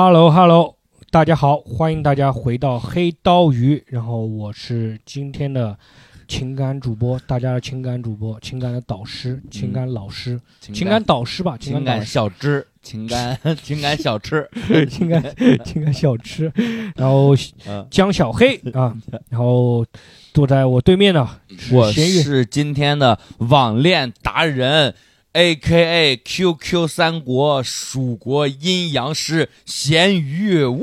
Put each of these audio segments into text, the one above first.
Hello Hello，大家好，欢迎大家回到黑刀鱼，然后我是今天的情感主播，大家的情感主播，情感的导师，情感老师，情感导师吧，情感感，小吃，情感 情感小吃，情感情感小吃，然后嗯，江小黑啊，然后坐在我对面的我，是今天的网恋达人，A K A Q Q 三国蜀国阴阳师咸鱼，哇，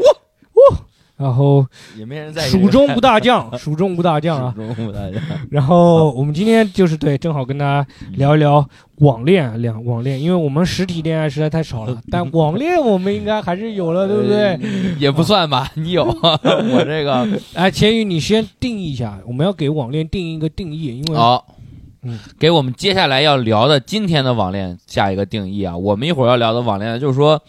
然后也没人在蜀中无大将，蜀中无大将啊，蜀中无大将，然后我们今天就是对，正好跟大家聊一聊网恋，两网恋，因为我们实体恋爱实在太少了，但网恋我们应该还是有了，对不对？呃？也不算吧，你有我这个哎，钱宇，你先定义一下，我们要给网恋定义一个定义，因为好。嗯，给我们接下来要聊的今天的网恋下一个定义啊，我们一会儿要聊的网恋呢，就是说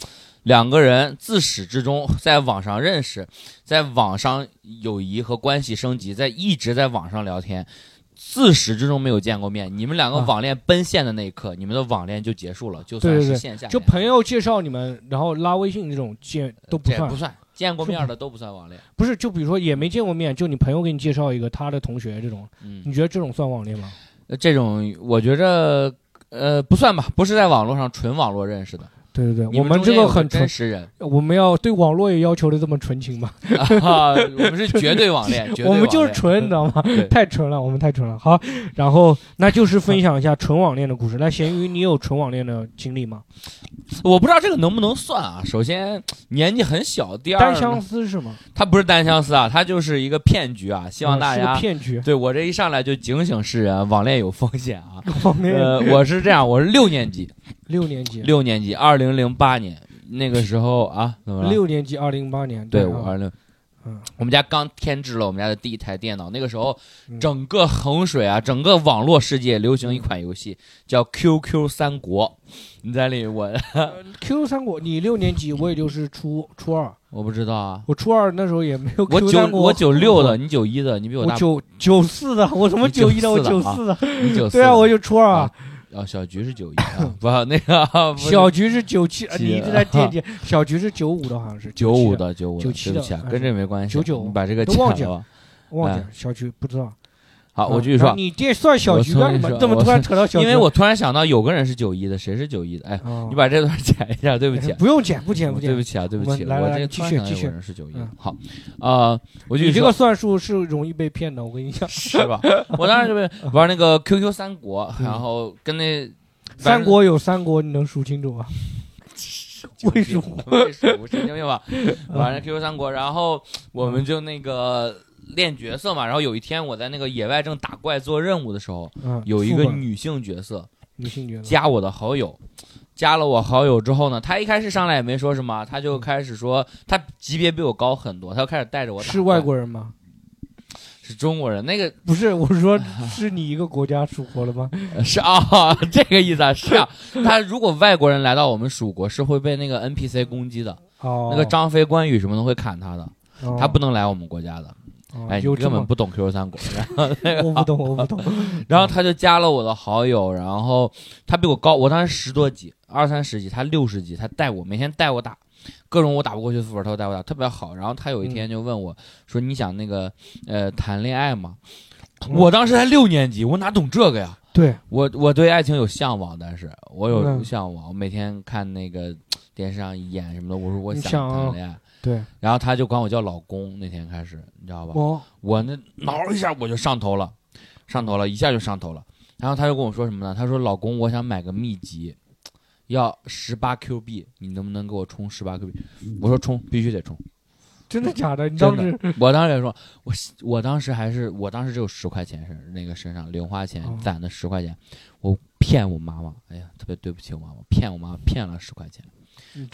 两个人自始至终在网上认识，在网上友谊和关系升级，在一直在网上聊天，自始至终没有见过面，你们两个啊。网恋奔现的那一刻，你们的网恋就结束了，就算是线下就朋友介绍你们，然后拉微信这种见都不算。不，算见过面的都不算网恋，不是，就比如说也没见过面，就你朋友给你介绍一个他的同学这种，嗯，你觉得这种算网恋吗？呃这种我觉着呃不算吧，不是在网络上纯网络认识的，对对对，我们这个很纯真，实人。我们要对网络也要求的这么纯情吗？啊，我们是绝对网恋，绝对我们就是纯，你知道吗？太纯了，我们太纯了。好，然后那就是分享一下纯网恋的故事。那咸鱼，你有纯网恋的经历吗？我不知道这个能不能算啊。首先年纪很小，第二单相思是吗？他不是单相思啊，他就是一个骗局啊。希望大家骗局。对我这一上来就警醒世人，网恋有风险啊。呃，我是这样，我是六年级，六年级，六年级，二零零八年那个时候啊，怎么了？六年级，二零零八年。对，啊我二零。嗯我们家刚添置了我们家的第一台电脑，那个时候嗯整个衡水啊，整个网络世界流行一款游戏叫 QQ 三国。你在里我 QQ 三国，你六年级，我也就是初初二，我不知道啊，我初二那时候也没有我 QQ 九三国。我九六的，，你九一的，你比我大，我九九四的，我什么九一的？我九四的。你九四 对啊，我就初二啊。哦，小菊是九一啊，不那个小菊是九七，你一直在惦记。小菊是九五的，好像是九五的，九五的，97对不起啊，的跟这没关系，九九你把这个都忘记了忘记了。小菊不知道。好，我啊继续说，你这算小菊干什么？怎么突然扯到小菊？因为我突然想到有个人是九一的，谁是九一的？哎，哦你把这段剪一下，对不起啊。不用剪，不剪，不剪对不。起啊，对不起，我这个继续继续有人是九一的嗯。好，啊，我继续你这个算术是容易被骗的，我跟你讲。是吧？我当时就被玩那个 QQ 三国，嗯然后跟那 三国有三国，你能数清楚吗？为什么？为什么神经病吧？嗯玩那 QQ 三国，然后我们就那个练角色嘛。然后有一天我在那个野外正打怪做任务的时候，嗯，有一个副本女性角色女性角色，加我的好友。加了我好友之后呢，她一开始上来也没说什么，她就开始说，她级别比我高很多，她就开始带着我打是外，国人吗？是中国人，那个 不是，我是说，是你一个国家属国了吗？是啊，这个意思啊，是啊。他如果外国人来到我们蜀国，是会被那个 NPC 攻击的，哦，那个张飞、关羽什么的会砍他的，哦，他不能来我们国家的。哦，哎，你根本不懂 QQ 三国。然后那 个我不懂，我不懂。然后他就加了我的好友，然后他比我高，我当时十多级，二三十级，他六十级，他带我每天带我打。各种我打不过去的副本，他都带我打，特别好。然后他有一天就问我说：“你想那个呃谈恋爱吗？”嗯我当时才六年级，我哪懂这个呀？对，我我对爱情有向往，但是我有嗯向往，我每天看那个电视上演什么的，我说我想谈恋爱，对，然后他就管我叫老公。那天开始，你知道吧？哦，我那挠一下我就上头了，上头了，一下就上头了。然后他就跟我说什么呢？他说：“老公，我想买个秘籍，要十八 Q 币，你能不能给我充十八 Q 币？”我说：“充，必须得充。真的假的？你真的当时”我当时也说：“我我当时还是我当时只有十块钱是那个身上零花钱哦攒的十块钱，我骗我妈妈，哎呀，特别对不起我妈妈，骗我妈妈骗了十块钱，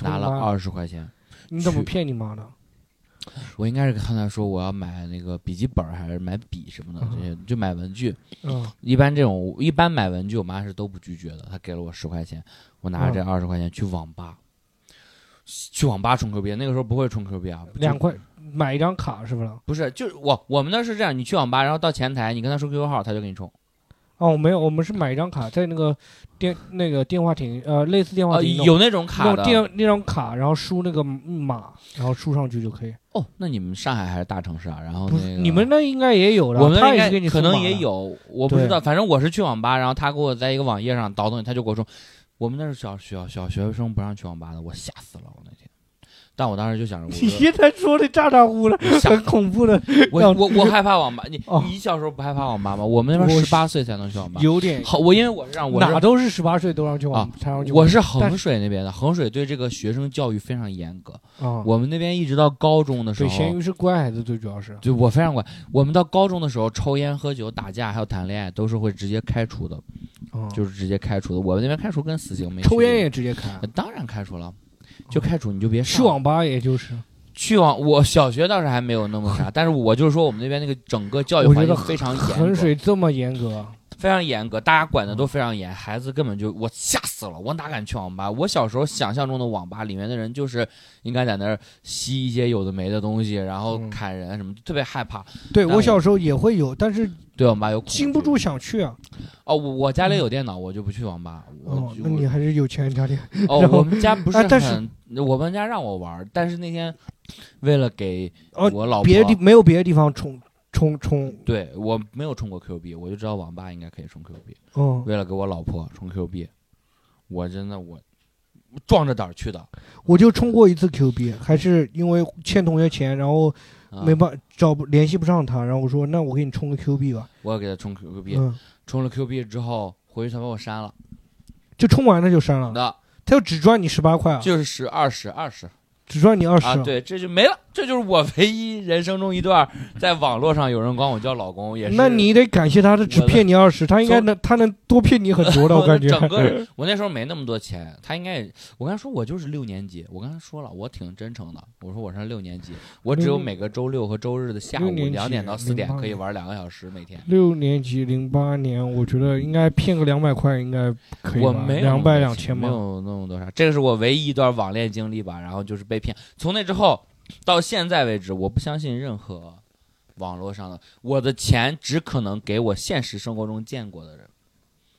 拿了二十块钱。你怎么骗你妈的？我应该是跟他说我要买那个笔记本还是买笔什么的，这些就买文具。嗯，一般这种一般买文具，我妈是都不拒绝的。她给了我十块钱，我拿着这二十块钱去网吧，去网吧充 Q 币。那个时候不会充 Q 币啊，两块买一张卡是不是？不是，就是我我们那是这样，你去网吧，然后到前台，你跟他说 QQ 号，他就给你充。哦，没有，我们是买一张卡，在那个电那个电话亭，呃，类似电话啊，亭有那种卡的那种电那张卡，然后输那个码，然后输上去就可以。哦。那你们上海还是大城市啊？然后你们那应该也有的，我们那可能。也有，我不知道。反正我是去网吧，然后他给我在一个网页上导东西，他就给我说，我们那是小小小学生不让去网吧的，我吓死了，我那天。但我当时就想着，我你说现在说的咋咋呼的，很恐怖的，我让我我害怕网吧。你哦你小时候不害怕网吧吗？我们那边十八岁才能去网吧。有点好，我因为我是让我是哪都是十八岁都让去网啊才让去我是衡水那边的，衡水对这个学生教育非常严格。啊，我们那边一直到高中的时对，候，咸鱼是乖孩子，最主要是就我非常乖。我们到高中的时候，抽烟、喝酒、打架，还有谈恋爱，都是会直接开除的，啊，就是直接开除的。我们那边开除跟死刑没。抽烟也直接开，呃当然开除了，就开除你就别上去网吧也就是，去网。我小学倒是还没有那么啥，但是我就是说我们那边那个整个教育我觉得环境非常严衡，水这么严格，非常严格，大家管的都非常严，孩子根本就我吓死了，我哪敢去网吧？我小时候想象中的网吧里面的人就是应该在那儿吸一些有的没的东西，然后嗯砍人什么，特别害怕。对我我小时候也会有，但是对网吧有禁不住想去啊。哦，我我家里有电脑，我就不去网吧。我哦，那你还是有钱家庭。哦，我们家不是啊但是很，我们家让我玩，但是那天为了给哦我老婆，别的地没有别的地方充充充，对我没有充过 Q 币，我就知道网吧应该可以充 Q 币。嗯，为了给我老婆充 Q 币，我真的我壮着胆儿去的，我就充过一次 Q 币，还是因为欠同学钱，然后啊。没办找不联系不上他，然后我说那我给你充个 Q 币吧，我给他充 Q 币，嗯，充了 Q 币之后回去他把我删了，就充完了就删了，那。他就只赚你十八块啊，就是十二十二十。只赚你二十。啊，对，这就没了，这就是我唯一人生中一段在网络上有人管我叫老公，也是那你得感谢他，他只骗你二十，他应该能他能多骗你很多的，我感觉。整个 我那时候没那么多钱，他应该也，我跟他说我就是六年级，我跟他说了，我挺真诚的，我说我上六年级，我只有每个周六和周日的下午两点到四点可以玩两个小时每天。六年级零八年，我觉得应该骗个两百块，应该可以吧？我没有两百两千吗。没有那么多啥，这个是我唯一一段网恋经历吧。然后就是被骗，从那之后到现在为止，我不相信任何网络上的，我的钱只可能给我现实生活中见过的人，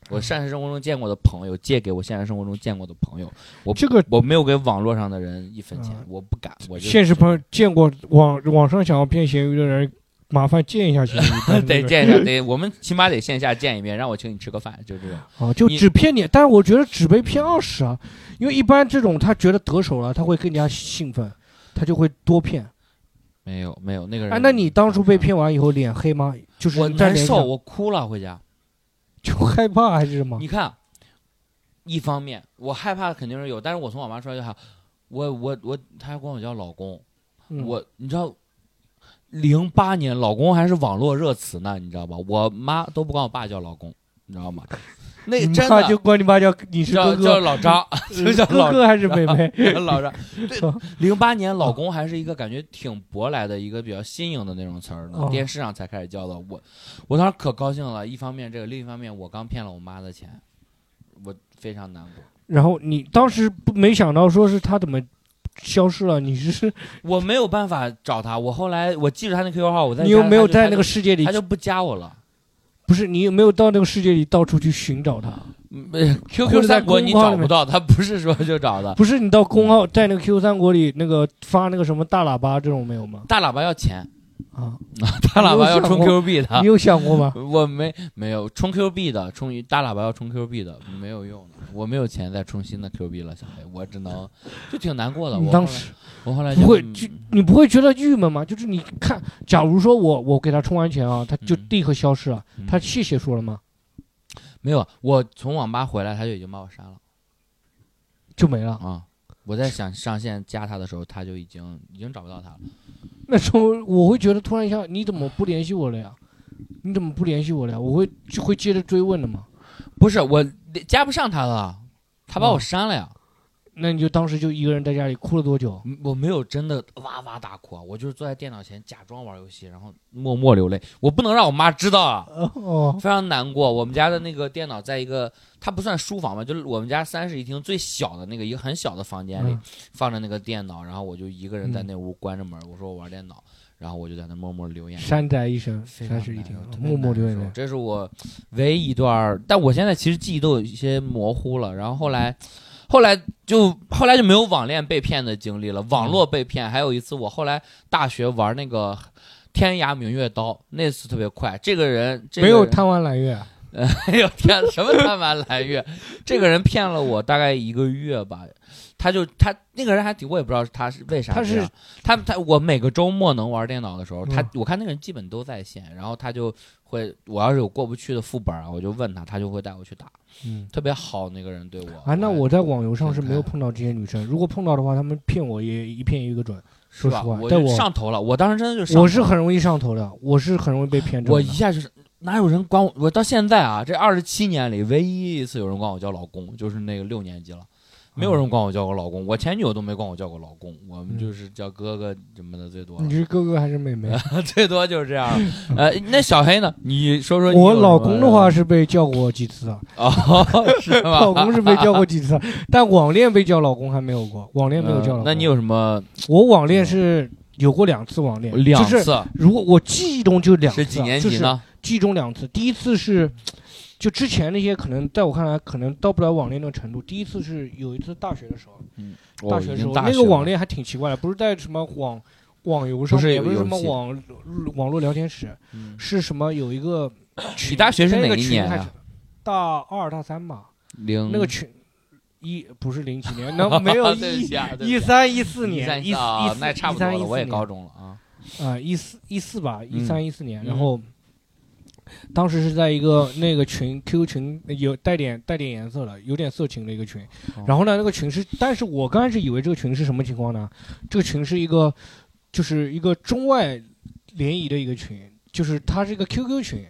我现实生活中见过的朋友借给我现实生活中见过的朋友，我这个我没有给网络上的人一分钱，嗯。我不敢，我就现实朋友见过网网上想要骗咸鱼的人，麻烦见一下咸鱼 得见一下，得我们起码得线下见一面，让我请你吃个饭，就这种。啊，就只骗你，但是我觉得只被骗二十啊，因为一般这种他觉得得手了，他会更加兴奋，他就会多骗。没有没有那个人。哎，那你当初被骗完以后脸黑吗？就是我难受，我哭了回家。就害怕还是什么？你看，一方面我害怕肯定是有，但是我从网吧出来就还好，我我我，他还管我叫老公，嗯我你知道，零八年老公还是网络热词呢，你知道吧？我妈都不管我爸叫老公，你知道吗？那你真的妈就管你爸叫你是叫哥哥，叫老张，就叫老哥哥还是妹妹？老张。对，零八年老公还是一个感觉挺舶来的一个比较新颖的那种词儿呢，哦电视上才开始叫的。我我当时可高兴了，一方面这个，另一方面我刚骗了我妈的钱，我非常难过。然后你当时不没想到说是他怎么消失了？你是 我没有办法找他，我后来我记着他那 QQ 号，我在你有没有在那个世界里他？就不加我了。不是你有没有到那个世界里到处去寻找他？嗯呃或 QQ 三国你找不到，他不是说就找的。不是你到公号在那个 QQ 三国里那个发那个什么大喇叭这种没有吗？大喇叭要钱，啊，大喇叭要充 Q 币的你。有想过吗？我没没有充 Q 币的，充大喇叭要充 Q 币的没有用的，我没有钱再充新的 Q 币了，小黑，我只能就挺难过的。我当时我后来不会就就你不会觉得郁闷吗？就是你看，假如说我我给他充完钱啊，他就嗯立刻消失了，嗯他谢谢说了吗？没有，我从网吧回来他就已经把我删了就没了。啊。我在想上线加他的时候，他就已经已经找不到他了。那时候我会觉得突然一下，你怎么不联系我了呀？你怎么不联系我了呀？我会就会接着追问的嘛。不是我加不上他了，他把我哦删了呀。那你就当时就一个人在家里哭了多久？嗯我没有真的哇哇大哭啊，我就是坐在电脑前假装玩游戏，然后默默流泪。我不能让我妈知道啊，哦，非常难过。我们家的那个电脑在一个，它不算书房吧，就是我们家三室一厅最小的那个一个很小的房间里、嗯放着那个电脑，然后我就一个人在那屋关着门，我说我玩电脑，然后我就在那默默流眼泪。山寨一生，三室一厅默默流眼泪。这是我唯一一段，但我现在其实记忆都有一些模糊了。然后后来，后来就后来就没有网恋被骗的经历了，网络被骗。还有一次，我后来大学玩那个天涯明月刀，那次特别快。这个人这个人没有贪玩蓝月，哎呦天，什么贪玩蓝月？这个人骗了我大概一个月吧。他就他那个人还挺，我也不知道他是为啥他是他他我每个周末能玩电脑的时候，他嗯我看那个人基本都在线，然后他就会我要是有过不去的副本啊，我就问他，他就会带我去打，嗯。特别好那个人对我啊，那我在网游上是没有碰到这些女生，如果碰到的话，他们骗我也一骗一个准。说实话我就但我上头了，我当时真的就我是很容易上头的，我是很容易被骗的。我一下就是哪有人管我？我到现在啊，这二十七年里，唯一一次有人管我叫老公，就是那个六年级了。没有人管我叫过老公，我前女友都没管我叫过老公，我们嗯就是叫哥哥什么的最多你，是哥哥还是妹妹？最多就是这样。呃，那小黑呢？你说说。我老公的话是被叫过几次啊，哦，是吧？老公是被叫过几次，但网恋被叫老公还没有过，网恋没有叫老公。嗯那你有什么我网恋是有过两次网恋，两就是次？如果我记忆中就两次几年就是级呢？记忆中两次，第一次是，就之前那些可能在我看来可能到不了网恋那个程度。第一次是有一次大学的时候，大学的时候那个网恋还挺奇怪的，不是在什么网网游上面，不是也不是什么网网络聊天室，嗯是什么有一个你大学是哪那个一年啊群？大二大三吧，零那个群一不是零几年，那没有 一一三一四一年，三一四一那差不多了，我也高中中了啊。啊，一四一四吧，一嗯三一四年，嗯然后当时是在一个那个群 QQ 群有带点带点颜色的，有点色情的一个群哦。然后呢，那个群是，但是我刚开始以为这个群是什么情况呢？这个群是一个就是一个中外联谊的一个群，就是它是一个 QQ 群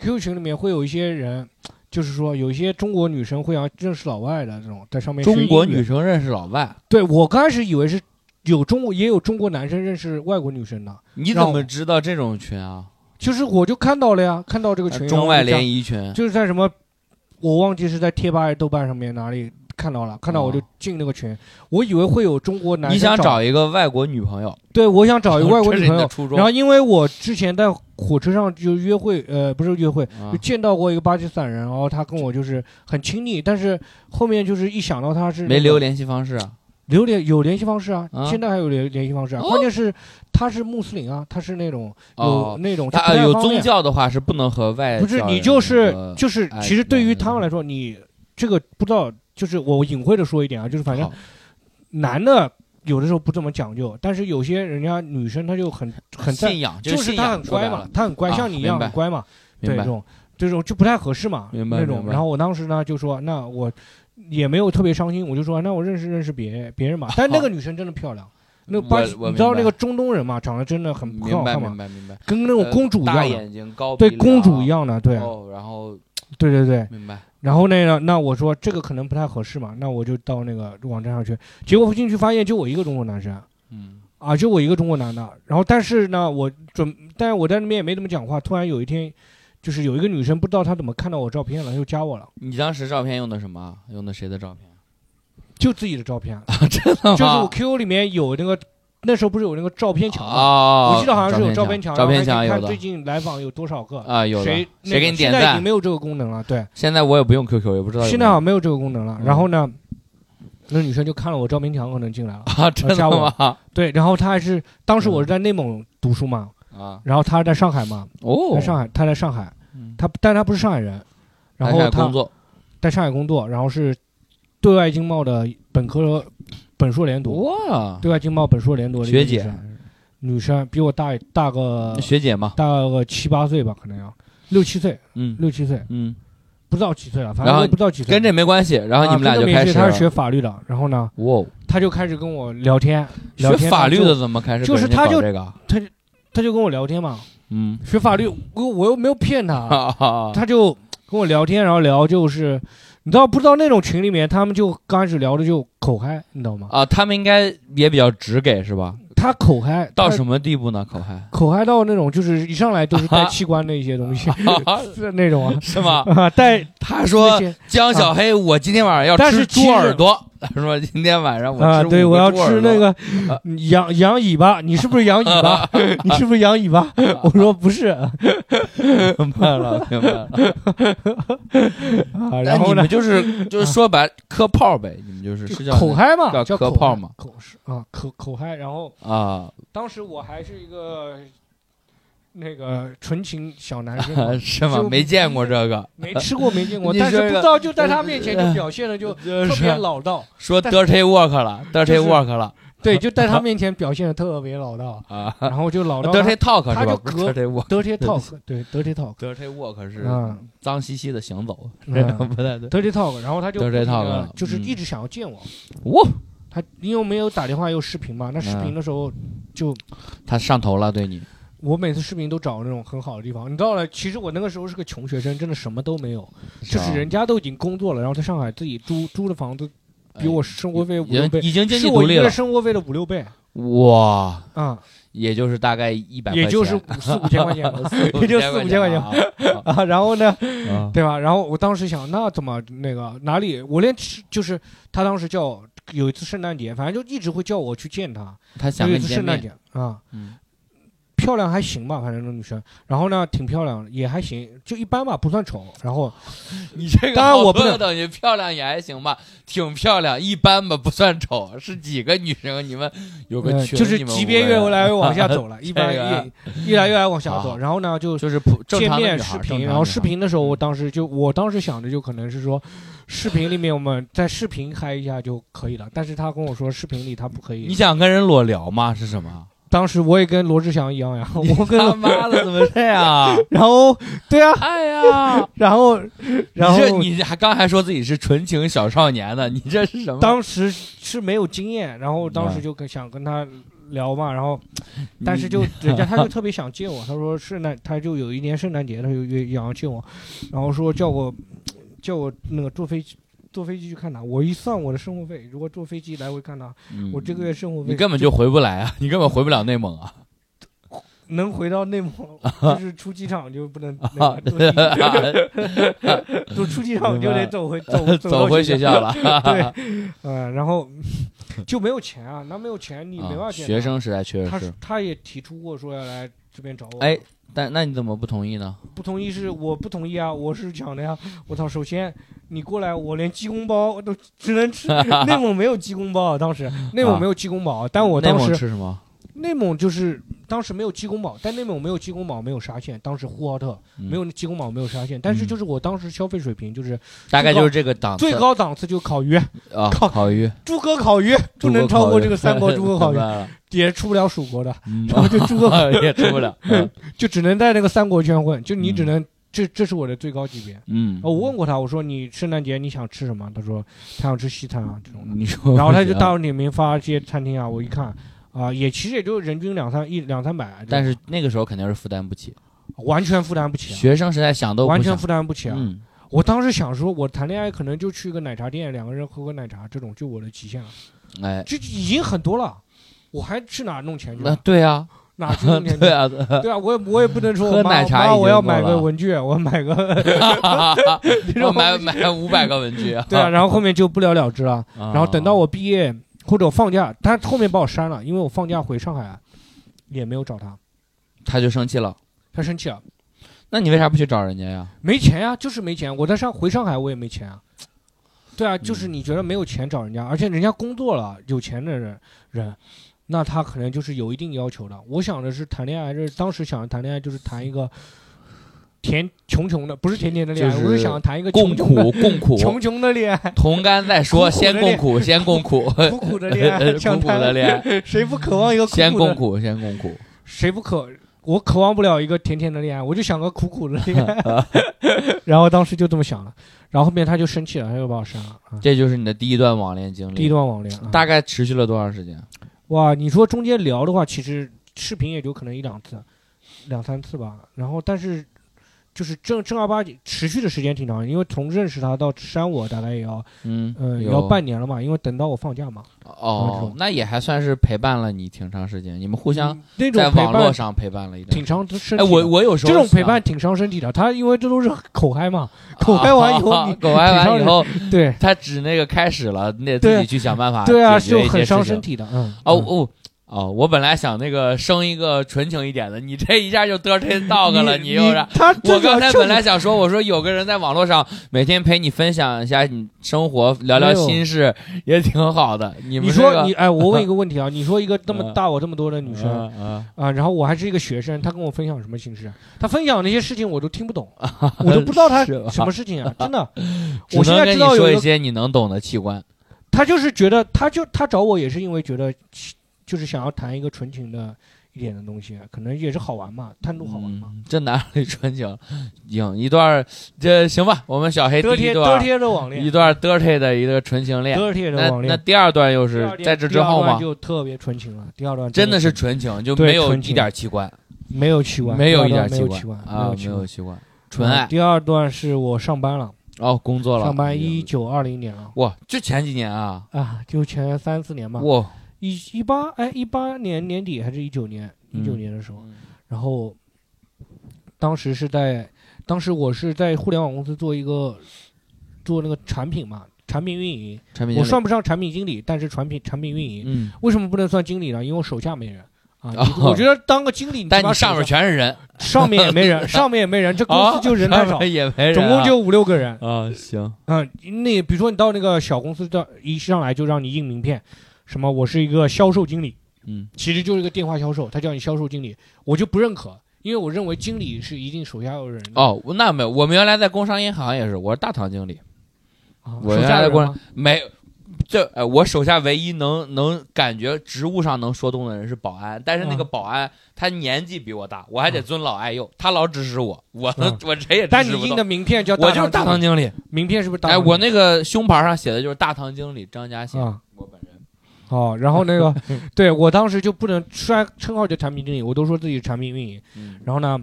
，QQ 群里面会有一些人。就是说，有一些中国女生会要认识老外的这种，在上面中国女生认识老外，对我刚开始以为是有中国也有中国男生认识外国女生的，你怎么知道这种群啊？就是我就看到了呀，看到这个群，中外联谊谊群，就是在什么，我忘记是在贴吧还是豆瓣上面哪里看到了，看到我就哦。进那个群，我以为会有中国男生你想找。找一个外国女朋友，对，我想找一个 外国女朋友，然后因为我之前在火车上就约会，呃，不是约会，啊。就见到过一个巴基斯坦人，然后他跟我就是很亲密，但是后面就是一想到他是、没留联系方式啊？留联有联系方式啊，啊现在还有联联系方式啊，哦关键是他是穆斯林啊，他是那种有哦，那种就他有不太方便宗教的话是不能和外不是教人你就是那个就是，哎其实对于他们来说，你这个不知道，就是我隐晦的说一点啊，就是反正好男的有的时候不这么讲究，但是有些人家女生她就很很在，信仰，就是她很乖嘛她很乖，啊像你一样白很乖嘛，对明白这种这种就不太合适嘛，明白那种明。白然后我当时呢就说，那我也没有特别伤心，我就说那我认识认识别别人嘛，但那个女生真的漂亮。那个巴你知道那个中东人嘛，长得真的很很明白好看嘛，明白明白，跟那种公主一样的，眼睛高对，公主一样的，对哦，然后对对对。明白，然后那个，那我说这个可能不太合适嘛，那我就到那个网站上去。结果进去发现就我一个中国男生嗯啊，就我一个中国男的。然后但是呢，我准，但是我在那边也没怎么讲话。突然有一天，就是有一个女生不知道她怎么看到我照片了，又加我了，你当时照片用的什么？用的谁的照片？就自己的照片，真的吗？就是我 QQ 里面有那个，那时候不是有那个照片墙吗？啊，我记得好像是有照片片墙，照片墙有的看最近来访有多少个，啊，有谁那谁给你点赞现在已经？没有这个功能了，对。现在我也不用 QQ，也不知道有有。现在好像没有这个功能了。嗯然后呢，那女生就看了我照片墙，可能进来了。啊，真的吗？对，然后她还是当时嗯我是在内蒙读书嘛，啊，然后她在上海嘛，哦。在，上海，她在上海，嗯。她但她不是上海人，然后她上海工作。在上海工作，然后是对外经贸的本科本硕连读，哇，对外经贸本硕连读的一个学姐。女生，女生比我大大个学姐嘛，大个七八岁吧，可能要。六七岁，嗯。六七岁，嗯，不知道几岁了，反然正不知道几岁。跟这没关系。然后你们俩就开始，这没事她是学法律的，然后呢，哇，她就开始跟我聊天，聊学法律的怎么开始跟人家就是他就搞这个？她就跟我聊天嘛，嗯，学法律，我我又没有骗她，哈哈，他就跟我聊天，然后聊就是你知道不知道那种群里面，他们就刚开始聊的就口嗨，你知道吗？啊，他们应该也比较直给是吧？他口嗨到什么地步呢？口嗨口嗨到那种就是一上来都是带器官的一些东西，是那种啊是吗？啊 带他说江小黑，我今天晚上要吃猪耳朵。他说今天晚上我啊，吃对我要吃那个羊羊尾巴，你是不是羊尾巴？你是不是羊尾巴？我说不是啊，明白了，明白了。那然后呢你们，就是就是说白磕炮呗，你们就是是叫口嗨嘛，叫磕炮嘛口是啊，口口嗨。然后啊，当时我还是一个那个纯情小男生嘛，是吗？没见过这个，没吃过没见过，但是不知道就在他面前就表现的就就 特别老道，说 dirty work 了，dirty work 了。对，就在他面前表现的特别老道，啊。然后就老道，dirty talk 是吧？他就隔 dirty work。dirty talk，对 dirty talk，dirty work 是嗯脏兮兮的行走，不太对。dirty talk，然后他就 dirty talk，嗯就是一直想要见我，哇，他因为我没有打电话，有视频嘛，那视频的时候就他上头了，对你我每次视频都找那种很好的地方。你知道了，其实我那个时候是个穷学生，真的什么都没有，就是人家都已经工作了，然后在上海自己租租的房子，比我生活费五六倍，已经经济是我一个独立了生活费的五六倍哇，嗯、也就是大概一百，也就是四五千块钱也就 四五千块钱钱 啊。然后呢，啊对吧？然后我当时想，那怎么那个哪里？我连吃就是他当时叫我有一次圣诞节，反正就一直会叫我去见他。他想有一次圣诞节啊，嗯漂亮还行吧，反正那女生。然后呢，挺漂亮，也还行，就一般吧，不算丑。然后 你这个当然我不能等于漂亮也还行吧，挺漂亮，一般吧，不算丑。是几个女生？你们有个群，呃就是级别越来越往下走了，一般 这个越越来越来往下走。然后呢，就就是普正见面视频，然后视频的时候，嗯我当时就我当时想着就可能是说，视频里面我们在视频嗨一下就可以了。但是他跟我说视频里他不可以。你想跟人裸聊吗？是什么？当时我也跟罗志祥一样呀，我跟他妈的怎么这样？然后对啊，哎呀，然后然后你这你还刚还说自己是纯情小少年呢，你这是什么？当时是没有经验，然后当时嗯就跟想跟他聊嘛，然后但是就人家他就特别想见我，他说圣诞他就有一年圣诞节他就约想要见我，然后说叫我叫我那个坐飞机。坐飞机去看他，我一算我的生活费，如果坐飞机来回看他，嗯我这个月生活费你根本就回不来啊，你根本回不了内蒙啊。能回到内蒙，就是出机场就不能 就出机场就得走回走走回学校了。了。对，呃，然后就没有钱啊，那没有钱你没办啊法学生时代确实是，他他也提出过说要来这边找我，哎，但那你怎么不同意呢？不同意是我不同意啊，我是讲的呀，我操，首先你过来，我连鸡公煲都只能吃，内蒙没有鸡公煲啊，当时内蒙没有鸡公煲，但我内蒙当时吃什么？内蒙就是当时没有鸡公煲，但内蒙没有鸡公煲，没有沙县，当时呼和浩特嗯。没有鸡公煲，没有沙县，但是就是我当时消费水平就是大概就是这个档次。最高档次就烤鱼，啊，烤烤鱼。诸葛烤鱼不能超过这个三国诸葛烤鱼。也出不了蜀国的，嗯。然后就诸葛 也出不了。嗯。就只能在那个三国圈混，就你只能、这这是我的最高级别。嗯，哦，我问过他，我说你圣诞节你想吃什么？他说他想吃西餐啊这种的。你说，然后他就到里面发这些餐厅啊，我一看啊、也其实也就人均两三一两三百，但是那个时候肯定是负担不起，完全负担不起啊，学生时代想都想完全负担不起啊。嗯，我当时想说，我谈恋爱可能就去个奶茶店，两个人喝个奶茶，这种就我的极限了，哎，这已经很多了。我还去哪弄钱去那？对啊，哪去弄钱 去？对啊，对啊，我也我也不能说喝奶茶我要买个文具，我买个 我买买五百个文具，对啊，然后后面就不了了之了。然然后等到我毕业或者我放假，他后面把我删了，因为我放假回上海也没有找他，他就生气了，他生气了，那你为啥不去找人家呀？没钱呀，就是没钱。我在上回上海我也没钱啊。对啊，就是嗯你觉得没有钱找人家，而且人家工作了，有钱的人人，那他可能就是有一定要求的。我想的是谈恋爱，就是当时想谈恋爱就是谈一个甜穷穷的，不是甜甜的恋爱，就是我是想谈一个共穷穷的苦共苦，穷穷的恋爱，同甘再说，先共苦，先共苦，苦苦的恋爱，苦苦的恋爱，谁不渴望一个苦苦的？先共苦，先共苦。谁不渴？我渴望不了一个甜甜的恋爱，我就想个苦苦的恋爱。然后当时就这么想了，然后后面他就生气了，他就把我删了。啊这就是你的第一段网恋经历。第一段网恋，啊大概持续了多长时间？哇，你说中间聊的话，其实视频也就可能一两次、两三次吧。然后但是就是正正儿八经持续的时间挺长，因为从认识他到删我大概也要嗯嗯、也要半年了嘛，因为等到我放假嘛，哦，那也还算是陪伴了你挺长时间，你们互相在网络上陪伴了一段挺伤身体哎，我我有时候这种陪伴挺伤身体的，他因为这都是口嗨嘛，口嗨完以后你狗嗨完以后，对他只那个开始了，你得自己去想办法对啊，就很伤身体的，嗯，嗯哦哦哦，我本来想那个生一个纯情一点的，你这一下就 dirty dog 了，你又是。他我刚才本来想说，我说有个人在网络上每天陪你分享一下你生活，聊聊心事，也挺好的。你们这个说你哎，我问 一个问题啊，你说一个这么嗯大我这么多的女生嗯嗯啊，然后我还是一个学生，她跟我分享什么心事？她分享那些事情我都听不懂，我都不知道她 什么事情啊，真的。我现在能跟你知道说一些你能懂的器官。她就是觉得，她就她找我也是因为觉得，就是想要谈一个纯情的一点的东西，可能也是好玩嘛，探路好玩嘛。嗯，这哪里纯情？行，一段这行吧，我们小黑得第一段一段 dirty 的一个纯情恋。得贴的那网恋。那第二段又是在这之后吗？就特别纯情了。第二段真的是纯情，就没有一点器官，没有奇怪，没有一点器段没有没有奇怪，纯爱。啊第二段是我上班了，哦，工作了，上班一九二零年了哇，就前几年啊，啊，就前三四年嘛，哇，一一八哎一八年年底还是一九年一九嗯年的时候，然后当时是在当时我是在互联网公司做一个做那个产品嘛，产品运营，我产品我算不上产品经理，但是产品产品运营，嗯，为什么不能算经理呢？因为我手下没人。啊，我觉得当个经理，但你上面全是人，上面也没人，上面也没人，这公司就人太少也没人啊，总共就五六个人。啊，行，嗯，那比如说你到那个小公司到，一上来就让你印名片，什么我是一个销售经理，嗯，其实就是一个电话销售，他叫你销售经理，我就不认可，因为我认为经理是一定手下有人的。哦，那没有，我们原来在工商银行也是，我是大堂经理，啊，我手原来在过下有人吗？没。这呃，我手下唯一能能感觉职务上能说动的人是保安，但是那个啊保安他年纪比我大，我还得尊老爱幼，他老指使我，我 啊。我谁也但你印的名片叫我就是大堂堂经理。名片是不是大哎，我那个胸牌上写的就是大堂经理张家兴，嗯我本人。哦，然后那个 对我当时就不能，摔称号叫产品经理，我都说自己是产品运营，嗯，然后呢。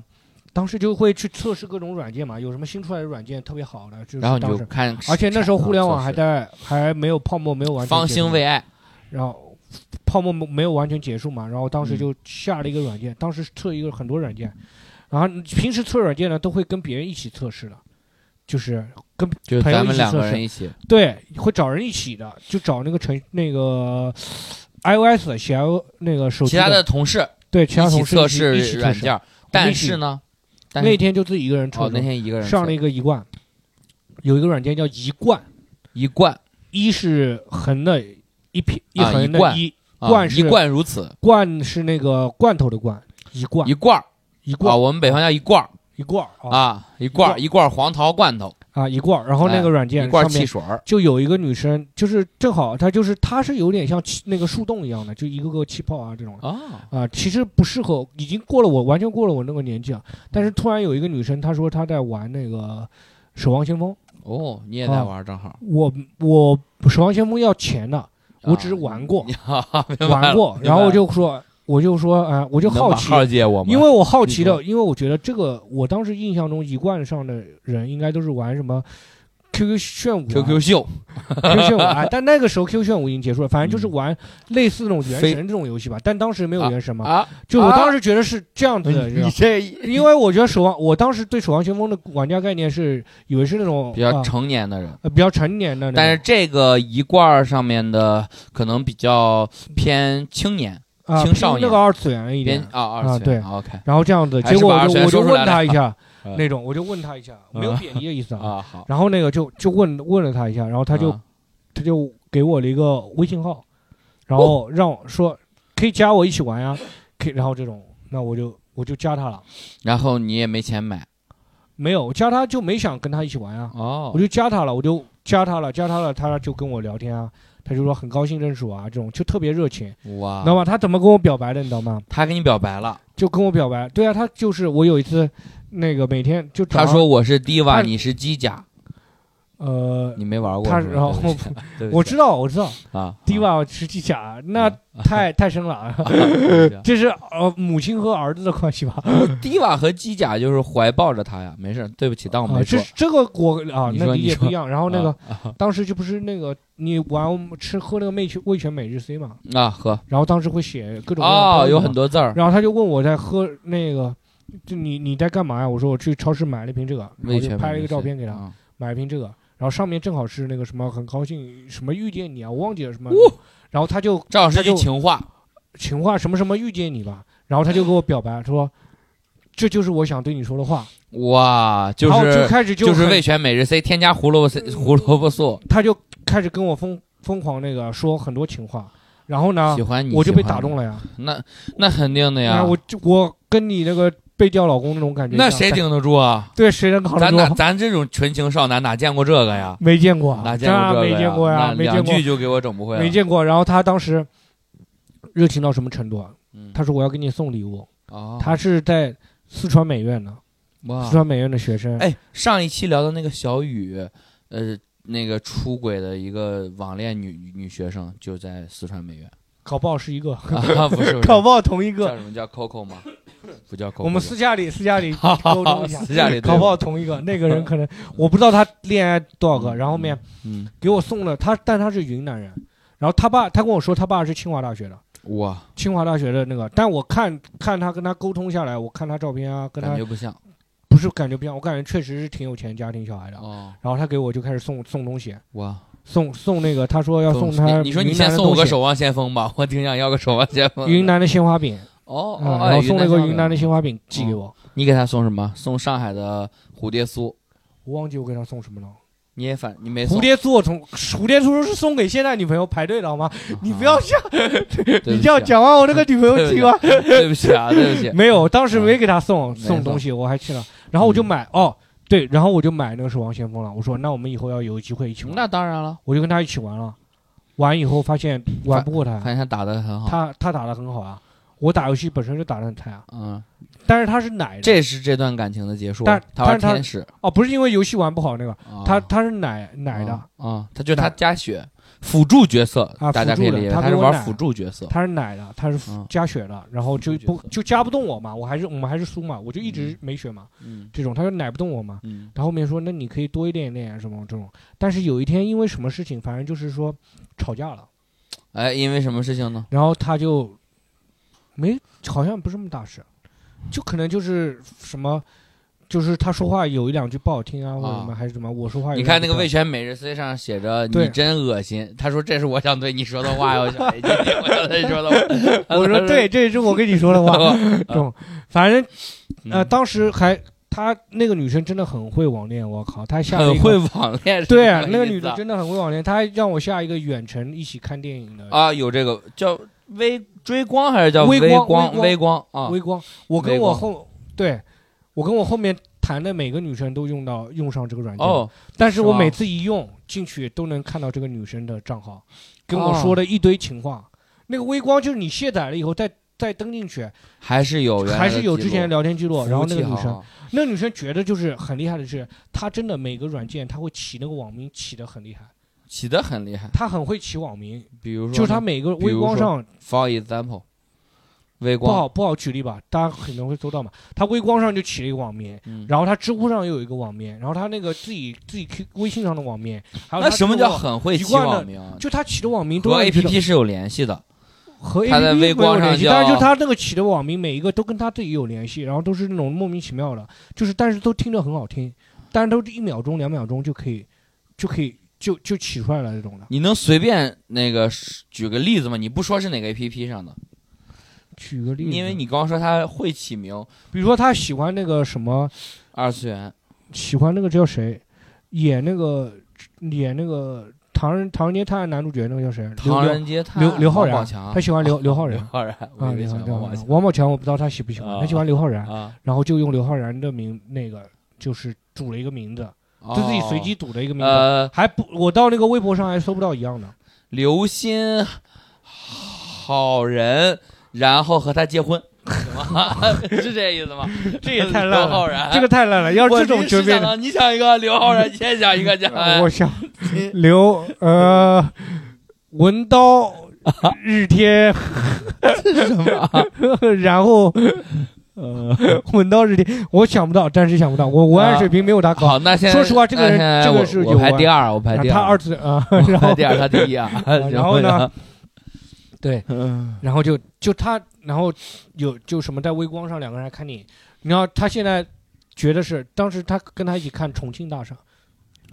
当时就会去测试各种软件嘛，有什么新出来的软件特别好的，就是然后就看，而且那时候互联网还在还没有泡沫，没有完全未艾，然后泡沫没有完全结束嘛，然后当时嗯就下了一个软件，当时测一个很多软件，然后平时测软件呢都会跟别人一起测试的，就是跟朋友就是咱们两测个人一起，对会找人一起的，就找那个程那个 iOS 写那个手机其他的同事对其他一起同事一起测试一起测试软件儿，但是呢，但是那天就自己一个人测哦，那，天一个人上了测一个一罐，有一个软件叫一罐，一罐一是横的一撇一啊一横的贯一，啊罐是一贯如此，罐是那个罐头的罐，一罐一罐儿啊，一罐我们北方叫一罐儿一罐儿啊啊，一罐儿一罐儿黄桃罐头，啊一罐儿，然后那哎个软件一罐汽水儿，就有一个女生，就是正好她就是她是有点像气那个树洞一样的，就一个个气泡啊这种啊，啊，其实不适合，已经过了我完全过了我那个年纪啊。但是突然有一个女生，她说她在玩那个《守望先锋》，哦，你也在啊玩儿，正好，我我《守望先锋》要钱的，我啊只是玩过，玩过，然后我就说我就说啊、我就好奇，借我吗？因为我好奇的，因为我觉得这个，我当时印象中一贯上的人应该都是玩什么 QQ 炫舞、啊、QQ 秀 QQ 炫舞啊，但那个时候 QQ 炫舞已经结束了，反正就是嗯玩类似那种原神这种游戏吧，但当时没有原神嘛，啊，就我啊当时觉得是这样子的，你这因为我觉得守望，我当时对守望先锋的玩家概念是以为是那种比较啊成年的人。呃比较成年的人，但是这个一罐上面的可能比较偏青年，啊青少年那个二次元一点，啊二次元对。OK 然后这样子，结果我就我就问他一下 嗯。那种，我就问他一下，没有嗯贬义的意思啊。啊好，然后那个就就问问了他一下，然后他就啊他就给我了一个微信号，然哦后让我说可以加我一起玩呀，可以，然后这种，那我就我就加他了，然后你也没钱买。没有加他就没想跟他一起玩啊，哦。我就加他了，我就加他了，加他了，他就跟我聊天啊，他就说很高兴认识我啊，这种就特别热情，哇你知道吗？他怎么跟我表白的，你知道吗？他跟你表白了，就跟我表白，对啊，他就是我有一次那个每天就他说我是 diva，你是机甲，呃，你没玩过？他然后我 知道我知道啊，，Diva 是机甲，那 太太深了啊。这是呃母亲和儿子的关系吧？Diva 和机甲就是怀抱着他呀，没事，对不起，当我啊，没说这。这个我啊，那你说你说理解不一样。然后那个啊当时就不是那个你玩吃喝那个味全味全每日 C 嘛，啊喝然后当时会写各种各样的哦，有很多字儿，然后他就问我在喝那个，就你你在干嘛呀？我说我去超市买了一瓶这个，然后就拍了一个照片给他，啊买了一瓶这个，然后上面正好是那个什么很高兴什么遇见你啊，我忘记了什么，哦然后他就正好是句情话，情话什么什么遇见你吧，然后他就给我表白说，这就是我想对你说的话，哇，就然后就是开始就是很味全每日 C 添加胡萝卜 C 胡萝卜素，他就开始跟我疯疯狂那个说很多情话，然后呢喜，欢你，我就被打动了呀，那那肯定的呀，哎我就我跟你那个被调老公那种感觉，那谁顶得住啊？对谁能扛得咱哪住？咱这种纯情少男哪见过这个呀？没见过，哪见过这个真没见过呀，没见过句，就给我整不会了。没见过。然后他当时热情到什么程度啊？嗯他说我要给你送礼物，哦，他是在四川美院的，哇四，川美院的学生。哎，上一期聊的那个小雨，呃，那个出轨的一个网恋女女学生就在四川美院搞不好是一个，啊，不是，不是。搞不好同一叫个。什么？叫 Coco 吗？不叫 Coco，我们私下里私下里沟通一下，私下里对。搞不好同一个。那个人可能我不知道他恋爱多少个，然后后面嗯，给我送了他，但他是云南人，然后他爸他跟我说他爸是清华大学的。哇，清华大学的那个，但我看看他跟他沟通下来，我看他照片啊，跟他感觉不像。不是感觉不像，我感觉确实是挺有钱家庭小孩的。哦，然后他给我就开始送送东西，哇，送送那个，他说要送他你你说你先送我个守望先锋吧，我挺想要个守望先锋。云南的鲜花饼，哦，嗯哦，然后送了个云南的鲜花饼寄给我，你给他送什么？送上海的蝴蝶酥，我忘记我给他送什么了。你也反你没送蝴蝶酥我从蝴蝶酥是送给现在女朋友排队的好吗？你不要这样，对不起啊你这样讲完我那个女朋友 听完。对不起啊，对不起。没有，当时没给他送没送东西，我还去了，然后我就买哦，对，然后我就买那个守望先锋了。我说那我们以后要有机会一起玩，那当然了，我就跟他一起玩了。玩以后发现玩不过他发，现他打的很好。他他打的很好啊，我打游戏本身就打的很菜啊，嗯，但是他是奶的，这是这段感情的结束。但他是他天使，哦，不是因为游戏玩不好那个，啊他他是奶奶的，啊，他就是他加血辅助角色啊大家可以辅助的理解，他是玩辅助角色。他是奶的，他是嗯加血的，然后就不就加不动我嘛，我还是我们还是输嘛，我就一直嗯没血嘛，嗯这种他就奶不动我嘛。嗯然后后面说那你可以多一点点啊什么这种，但是有一天因为什么事情，反正就是说吵架了，哎，因为什么事情呢？然后他就没好像不是什么大事，就可能就是什么。就是他说话有一两句不好听啊，或者什么还是什么，我说话你看那个魏全每日 C 上写着“你真恶心”，他说这是我想对你说的话我想对你说的话。我说对，这也是我跟你说的话。反正嗯，呃，当时还他那个女生真的很会网恋，我靠，她下了一个很会网恋。对那个女的真的很会网恋，她还让我下一个远程一起看电影的啊，有这个叫微追光还是叫微光微光啊？微光。我跟我后对，我跟我后面谈的每个女生都用到用上这个软件，哦，但是我每次一用进去都能看到这个女生的账号，跟我哦说的一堆情话。那个微光就是你卸载了以后再再登进去，还是有原来的还是有之前的聊天记录，然后那个女生。那个女生觉得就是很厉害的是，她真的每个软件她会起那个网名起的很厉害，起的很厉害，她很会起网名，比如说就是她每个微光上，for example，微光不好不好举例吧，大家可能会搜到嘛。他微光上就起了一个网名，嗯然后他知乎上又有一个网名，然后他那个自己自己 Q 微信上的网名，还有那什么叫很会起网名啊？就他起的网名都和让你觉得 APP 是有联系的。和在微光没有联系是就他那个起的网名每一个都跟他自己有联系，然后都是那种莫名其妙的，就是但是都听着很好听，但是都是一秒钟两秒钟就可以就可以就就起出来了这种的。你能随便那个举个例子吗？你不说是哪个 APP 上的，举个例子，因为你刚刚说他会起名，比如说他喜欢那个什么，二次元喜欢那个叫谁，演那个演那个唐人唐人街探案男主角那个叫谁？刘唐刘人街探刘刘浩然他喜欢刘啊 刘昊然刘昊然，啊，以为喜刘昊然王宝强王宝强我不知道他喜不喜欢，啊他喜欢刘昊然，啊，然后就用刘昊然的名那个就是组了一个名字，就自己随机组的一个名字，呃，还不我到那个微博上还搜不到一样的。刘鑫好人，然后和他结婚，是这意思吗？这也太烂了，刘昊然，这个太烂了。要是这种临时绝变的，想到你想一个刘昊然，你先想一个讲。我想刘呃文刀日天是什么？然后呃文刀日天，我想不到，暂时想不到，我文案水平没有他高。好，那现在说实话这个人这个我我是有关排第二，我排第二他二，次啊，我然后排第二，他第一啊。然后呢？对，嗯。然后就就他，然后有就什么在微光上两个人还看电影，你知道他现在觉得是当时他跟他一起看《重庆大厦》，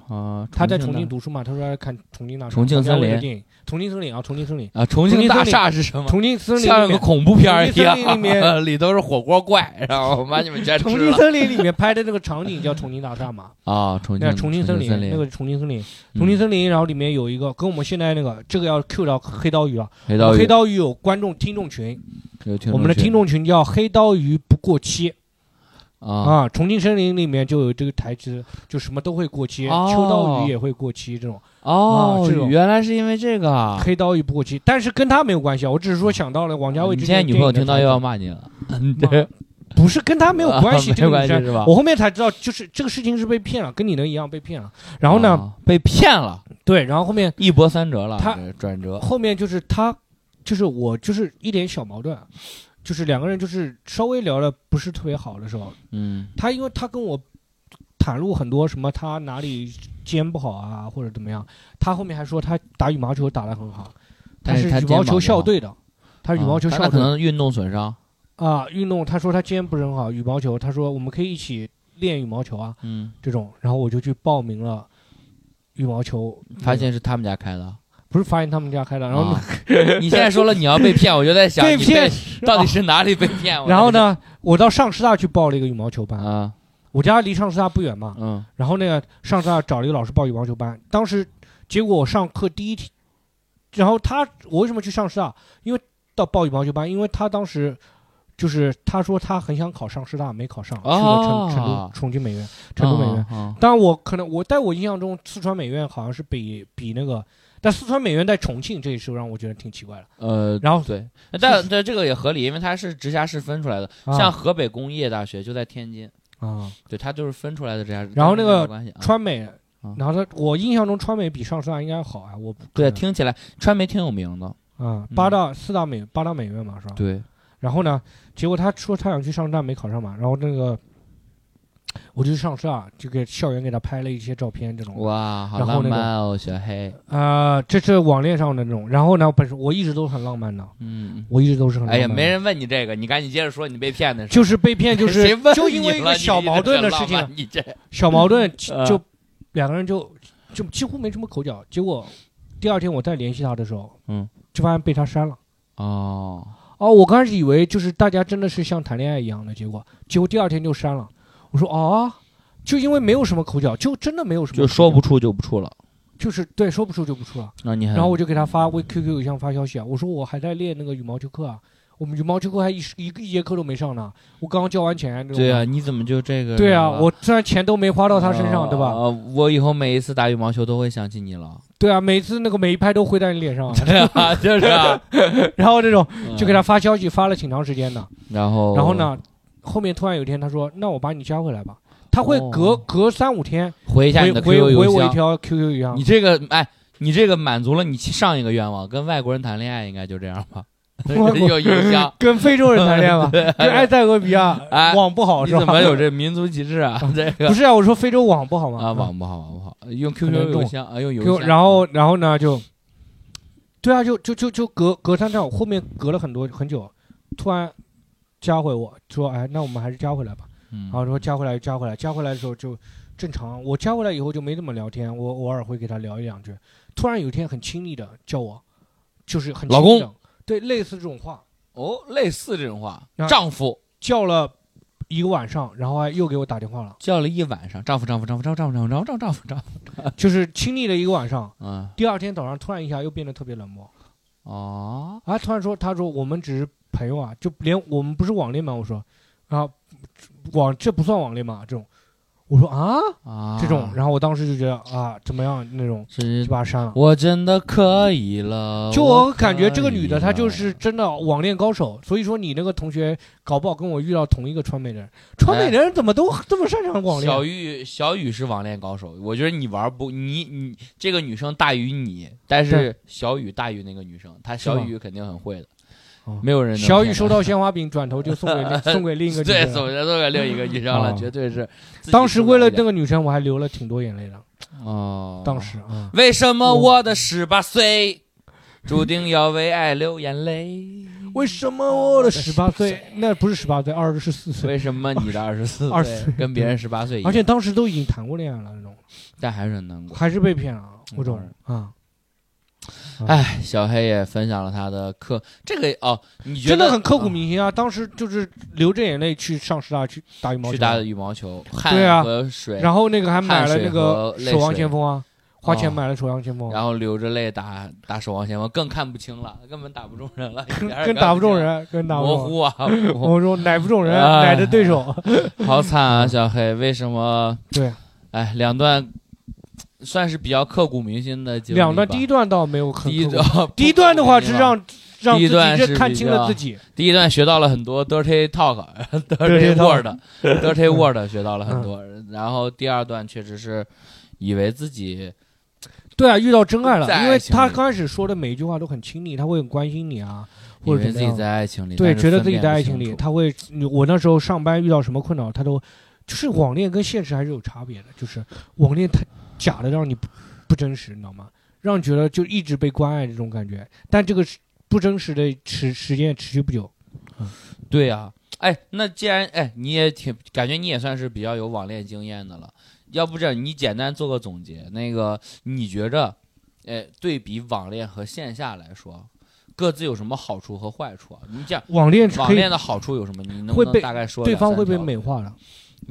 啊，他在重庆读书嘛，他说要看《重庆大厦》，重庆森林重庆森林》啊，《重庆森林》，啊，重庆大厦是什么？重庆森林像个，恐怖片儿一重庆森林里样，面 里头是火锅怪，然后把你们全重庆森林里面拍的那个场景叫重庆大厦嘛，啊！重那庆重庆森林，那个是重庆森林，嗯重庆森林，然后里面有一个跟我们现在那个这个要 Q 到黑刀鱼了，黑刀鱼黑刀鱼有观众听众群，我们的听众群叫黑刀鱼不过期。啊。啊，重庆森林里面就有这个台词，就什么都会过期，哦。秋刀鱼也会过期，这种。哦啊这，种。原来是因为这个啊！黑刀鱼不过期，但是跟他没有关系啊，我只是说想到了王家卫你之现在女朋友听到又要骂你了，对。不是跟他没有关系，啊 没这个女生。关系是吧？我后面才知道，就是这个事情是被骗了，跟你能一样被骗了。然后呢，啊被骗了，对，然后后面一波三折了，他转折。后面就是他，就是我，就是一点小矛盾，就是两个人就是稍微聊的不是特别好的时候，嗯。他因为他跟我袒露很多什么他哪里肩不好啊或者怎么样，他后面还说他打羽毛球打得很好，他但是羽毛球校队的，他是羽毛球啊他可能运动损伤，啊，运动他说他肩不是很好，羽毛球他说我们可以一起练羽毛球啊嗯，这种，然后我就去报名了羽毛球，发现是他们家开的。不是发现他们家开的，然后啊。你现在说了你要被骗，我就在想被骗被到底是哪里被骗？我然后呢，我到上师大去报了一个羽毛球班，啊。我家离上师大不远嘛，嗯。然后那个上师大找了一个老师报羽毛球班，当时结果我上课第一天，然后他我为什么去上师大？因为到报羽毛球班，因为他当时就是他说他很想考上师大，没考上，去了哦成成都重庆美院，成都美院。啊当然我可能我在我印象中，四川美院好像是比比那个，但四川美院在重庆，这一时候让我觉得挺奇怪的。呃，然后对，但但这个也合理，因为它是直辖市分出来的，啊像河北工业大学就在天津，啊，对，它就是分出来的直辖市。然后那个川美啊，然后它我印象中川美比上师大应该好啊，我对，听起来川美挺有名的，啊八大四大美八大美院嘛是吧？对，然后呢，结果他说他想去上师大没考上嘛，然后那个我就去上师大，就给校园给他拍了一些照片这种。哇，好浪漫哦，小黑，啊、这是网恋上的那种。然后呢，本身我一直都很浪漫的，嗯，我一直都是很浪哎呀，没人问你这个，你赶紧接着说你被骗的事。就是被骗，就是 就因为一个小矛盾的事，情你这小矛盾呃 就两个人就就几乎没什么口角。结果第二天我再联系他的时候，嗯，就发现被他删了。哦，哦，我刚开始以为就是大家真的是像谈恋爱一样的，结果结果第二天就删了。我说啊，就因为没有什么口角，就真的没有什么，就说不出就不出了。就是对说不出就不出了。那你还然后我就给他发微 QQ 邮箱发消息啊，我说我还在练那个羽毛球课啊，我们羽毛球课还一一个一节课都没上呢，我刚刚交完钱。对啊，，你怎么就这个？对啊，我虽然钱都没花到他身上，对吧？呃，我以后每一次打羽毛球都会想起你了。对啊，每次那个每一拍都挥在你脸上啊，对啊，就是啊，然后这种就给，他发消息发了挺长时间的，然后然后？呢，后面突然有一天他说，那我把你加回来吧，他会隔哦隔三五天回一下你的回回 QQ 回邮箱。我一条 QQ 邮箱你，这个哎，你这个满足了你上一个愿望，跟外国人谈恋爱应该就这样吧？有邮箱，跟非洲人谈恋爱吧，跟埃塞俄比亚哎网不好你是吧？怎么有这民族歧视啊？这个不是啊，我说非洲网不好吗？啊，网不好，网不好，用可 QQ 邮箱啊，用邮箱。然后然后呢就，对啊，就就就就隔隔三差五，后面隔了很多很久，突然加回我说，哎，那我们还是加回来吧。嗯。然后说加回来加回来，加回来的时候就正常。我加回来以后就没怎么聊天，我偶尔会给他聊一两句。突然有一天很亲昵的叫我，就是很亲老公，对，类似这种话。哦，类似这种话。啊，丈夫。叫了一个晚上，然后还又给我打电话了，叫了一晚上，丈夫，丈夫，丈夫，丈夫，丈夫，丈夫，丈夫，丈夫，丈夫，就是亲昵了一个晚上。嗯，第二天早上突然一下又变得特别冷漠，哦，啊，突然说，他说我们只是朋友啊，就连我们不是网恋吗？我说，啊，网这不算网恋吗？这种，我说啊，啊，这种，然后我当时就觉得啊，怎么样那种，是就把他删了。我真的可以了。就我我感觉这个女的她就是真的网恋高手，所以说你那个同学搞不好跟我遇到同一个川美人，川美人怎么都这么擅长网恋？小雨，小雨是网恋高手。我觉得你玩不，你你这个女生大于你，但是小雨大于那个女生，她小雨肯定很会的，哦没有人小雨收到鲜花饼，转头就送给另 送给另一个女对，生。送给送给另一个女生了，哦。绝对是当时为了那个。女生，我还流了挺多眼泪的。哦，当时啊，为什么我我的十八岁注定要为爱流眼泪？为什么我的十八岁，那不是十八岁，二十四岁，为什么你的二十四岁跟别人十八岁一样？而且当时都已经谈过恋爱了那种，但还是很难过。还是被骗了，我种当啊，哎，小黑也分享了他的刻，这个哦，你觉得真的很刻骨铭心啊！当时就是流着眼泪去上师大去打羽毛球，去打羽毛球，汗和水，然后那个还买了那个守望先锋啊，花钱哦买了守望先锋，然后流着泪打打守望先锋，更看不清了，根本打不中人了，一跟跟打不中，人，跟打不。模糊啊，模糊。我说奶不中人，哎。奶的对手。好惨啊，小黑，为什么？对，哎，两段算是比较刻骨铭心的经历吧。两段，第一段倒没有很第一刻骨段，第一段的话是让让自第一段是己看清了自己，第一段学到了很多 dirty talk，dirty word，dirty word 学到了很多。嗯。然后第二段确实是以为自己对啊，遇到真爱了，因为他刚开始说的每一句话都很亲昵，他会很关心你啊，或者自己。在爱情里，对，觉得自己在爱情里，他会，我那时候上班遇到什么困扰，他都，就是网恋跟现实还是有差别的，就是网恋太假的让你不不真实，你知道吗？让你觉得就一直被关爱这种感觉，但这个不真实的持时间持续不久。对呀、哎，那既然哎，你也挺感觉你也算是比较有网恋经验的了，要不这样你简单做个总结，那个你觉着，哎，对比网恋和线下来说，各自有什么好处和坏处啊？你讲网恋网恋，的好处有什么？你能不能大概说对方会被条美化了，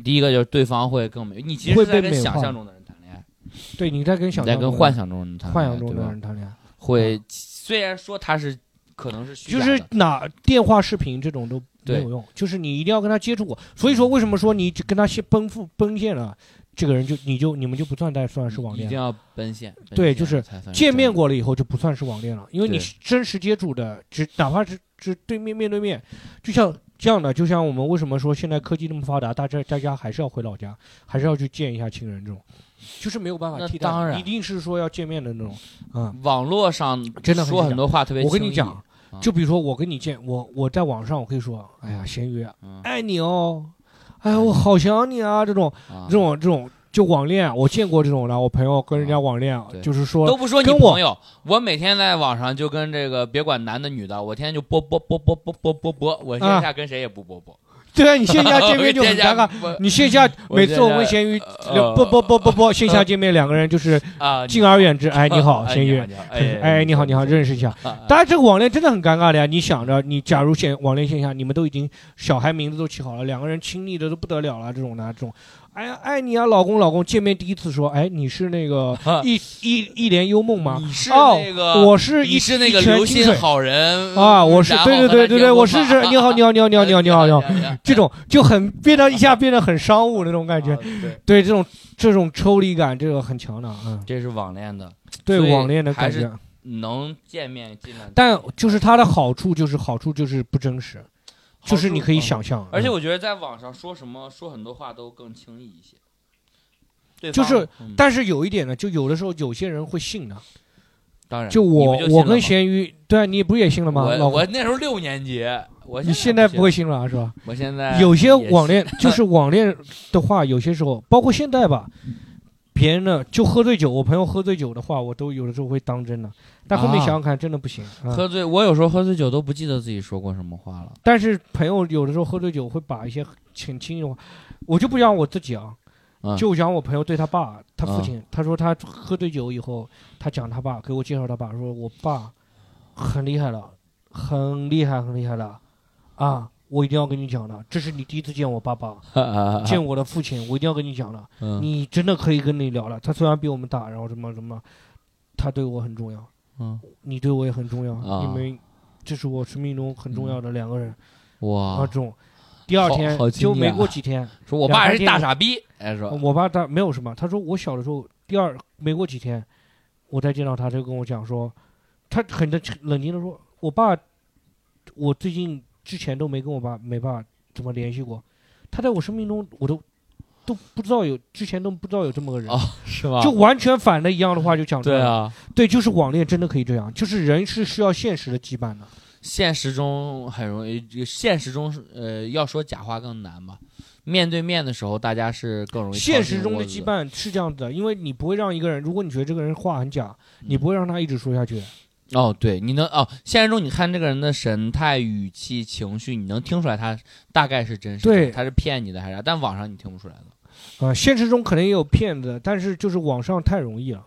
第一个就是对方会更美，你其实是在想象中的对你在跟想你在象中的跟幻想中的人谈恋爱，幻想中的吧？人谈恋爱，会虽然说他是可能是虚就假的。是哪电话、视频这种都没有用，就是你一定要跟他接触过。所以说，为什么说你跟他先奔赴奔现了，这个人就你就你们就不算再算是网恋了。一定要奔现，奔现对就是才算见面过了以后就不算是网恋了，因为你对。真实接触的，只哪怕是只对面面对面，就像这样的，就像我们为什么说现在科技那么发达，大家大家还是要回老家，还是要去见一下亲人，这种就是没有办法那替代的，当然一定是说要见面的那种嗯。网络上真的说很多话特别，我跟你讲，啊就比如说我跟你见我我在网上我可以说，哎呀，咸鱼，嗯。爱你哦，哎呀，我好想你啊，这种啊。这种这种就网恋，我见过这种的，我朋友跟人家网恋，对。就是说都不说你朋友，我每天在网上就跟这个别管男的女的，我天天就播播播播播播播播，我线啊下跟谁也不播播，对啊，你线下见面就很 尴尬。你线下每次我线下跟咸鱼呃不不不不不，线下见面两个人就是 啊，敬而远之。哎，你好，哎咸鱼哎哎，你好，你好，认识一下。啊当然，这个网恋真的很尴尬的呀。你想着，你假如线网恋线下，你们都已经小孩名字都起好了，两个人亲昵的都不得了了，这种的，这种，哎呀，爱你啊，老公，老公，见面第一次说，哎，你是那个一一一帘幽梦吗？你是哦那个我是一你是那个一拳流清水。心好人啊，我是对对对对对，我是是你好你好你好你好你好你好你好，这种就很变得一下变得很商务那种感觉，啊对，对这种这种抽离感，这个很强的，嗯，这是网恋的，对网恋的感觉。能见面尽量见面。但就是它的好处就是好处就是不真实，就是你可以嗯想象，嗯而且我觉得在网上说什么说很多话都更轻易一些。就是嗯但是有一点呢，就有的时候有些人会信的，当然，就我我跟咸鱼，对啊，你不也信了吗？我老我那时候六年级，我你现在不不会信了啊是吧？我现在有些网恋就是网恋的话，有些时候包括现在吧，别人的就喝醉酒，我朋友喝醉酒的话，我都有的时候会当真的，但后面啊想想看，真的不行。啊喝醉，我有时候喝醉酒都不记得自己说过什么话了。但是朋友有的时候喝醉酒会把一些很轻易的话，我就不讲我自己啊，嗯就讲我朋友对他爸，他父啊亲，他说他喝醉酒以后，他讲他爸，给我介绍他爸，说我爸很厉害了，很厉害，很厉害了，啊，我一定要跟你讲的，这是你第一次见我爸爸，见我的父亲，我一定要跟你讲的，嗯。你真的可以跟你聊了。他虽然比我们大，然后什么什么，他对我很重要，嗯。你对我也很重要，啊。因为这是我生命中很重要的两个人。啊，哇这种。第二天就没过几天，说我爸是大傻逼，哎说。我爸他没有什么，他说我小的时候第二没过几天，我再见到他，他就跟我讲说，他很冷冷静的说，我爸，我最近之前都没跟我爸没爸怎么联系过，他在我生命中我都都不知道有之前都不知道有这么个人，哦是吗？就完全反的一样的话就讲出来啊，对，就是网恋真的可以这样，就是人是需要现实的羁绊的，现实中很容易，现实中是呃，要说假话更难吧。面对面的时候，大家是更容易现实中的羁羁。绊是这样子的，因为你不会让一个人，如果你觉得这个人话很假，嗯你不会让他一直说下去。哦，对，你能哦，现实中你看这个人的神态、语气、情绪，你能听出来他大概是真实的，对他是骗你的还是啥？但网上你听不出来的。啊、现实中可能也有骗子，但是就是网上太容易了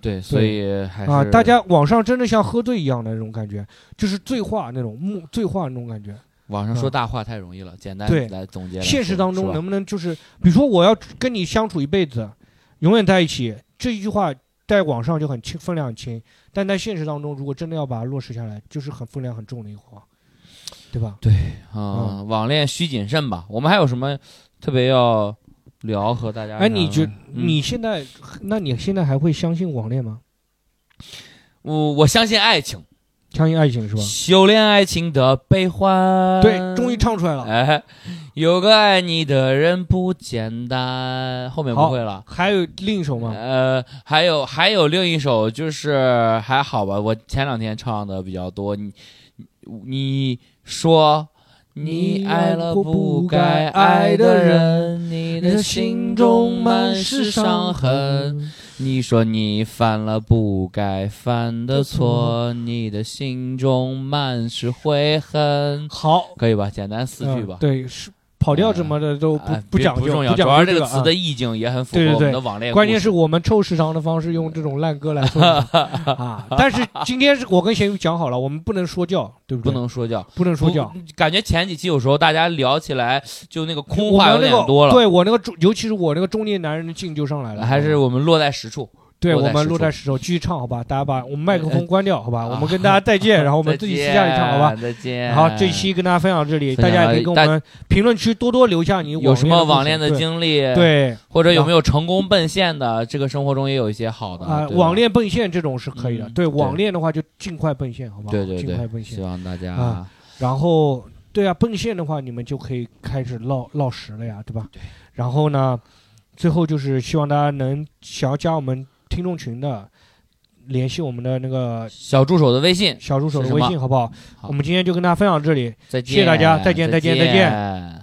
对，所以还是啊！大家网上真的像喝醉一样的那种感觉，就是醉话那种木醉话那种感觉。网上说嗯大话太容易了，简单对来总结来说。现实当是吧中能不能就是，比如说我要跟你相处一辈子，永远在一起，这一句话在网上就很轻，分量很轻，但在现实当中，如果真的要把它落实下来，就是很分量很重的一个话，对吧？对啊、嗯网恋需谨慎吧。我们还有什么特别要聊和大家？哎，你觉嗯你现在，那你现在还会相信网恋吗？我我相信爱情，相信爱情是吧？修炼爱情的悲欢。对，终于唱出来了。哎，有个爱你的人不简单。后面不会了。还有另一首吗？呃，还有还有另一首，就是还好吧，我前两天唱的比较多。你你说你爱了不该爱的人，你的心中满是伤痕。你说你犯了不该犯的错，你的心中满是悔恨。好，可以吧？简单四句吧嗯。对，是跑调什么的都不哎不讲究，不重要，主要这个词的意境也很符合我们的网恋。关键是我们凑时长的方式用这种烂歌来说 啊。但是今天是我跟咸鱼讲好了，我们不能说教，对不对不？能说教，不能说教。感觉前几期有时候大家聊起来就那个空我话有点多了，对我那个中，尤其是我那个中年男人的劲就上来了，还是我们落在实处。对我们落在石头继续唱，好吧？大家把我们麦克风关掉，好吧？啊我们跟大家再见，然后我们自己私下里唱，好吧？再见。好，这期跟大家分享到这里，大家也可以跟我们评论区多多留下你有什么网网恋的经历？，对或者有没有成功奔现的？这个生活中也有一些好的啊，网恋奔现这种是可以的。对网恋的话，就尽快奔现，好不好？对对对尽快奔，希现。望大家啊然后，对啊，奔现的话，你们就可以开始落落实了呀，对吧？对。然后呢，最后就是希望大家能想要加我们听众群的，联系我们的那个小助手的微信，小助手的微信，好不好？好我们今天就跟大家分享到这里，再见，谢谢大家再见再见再见见。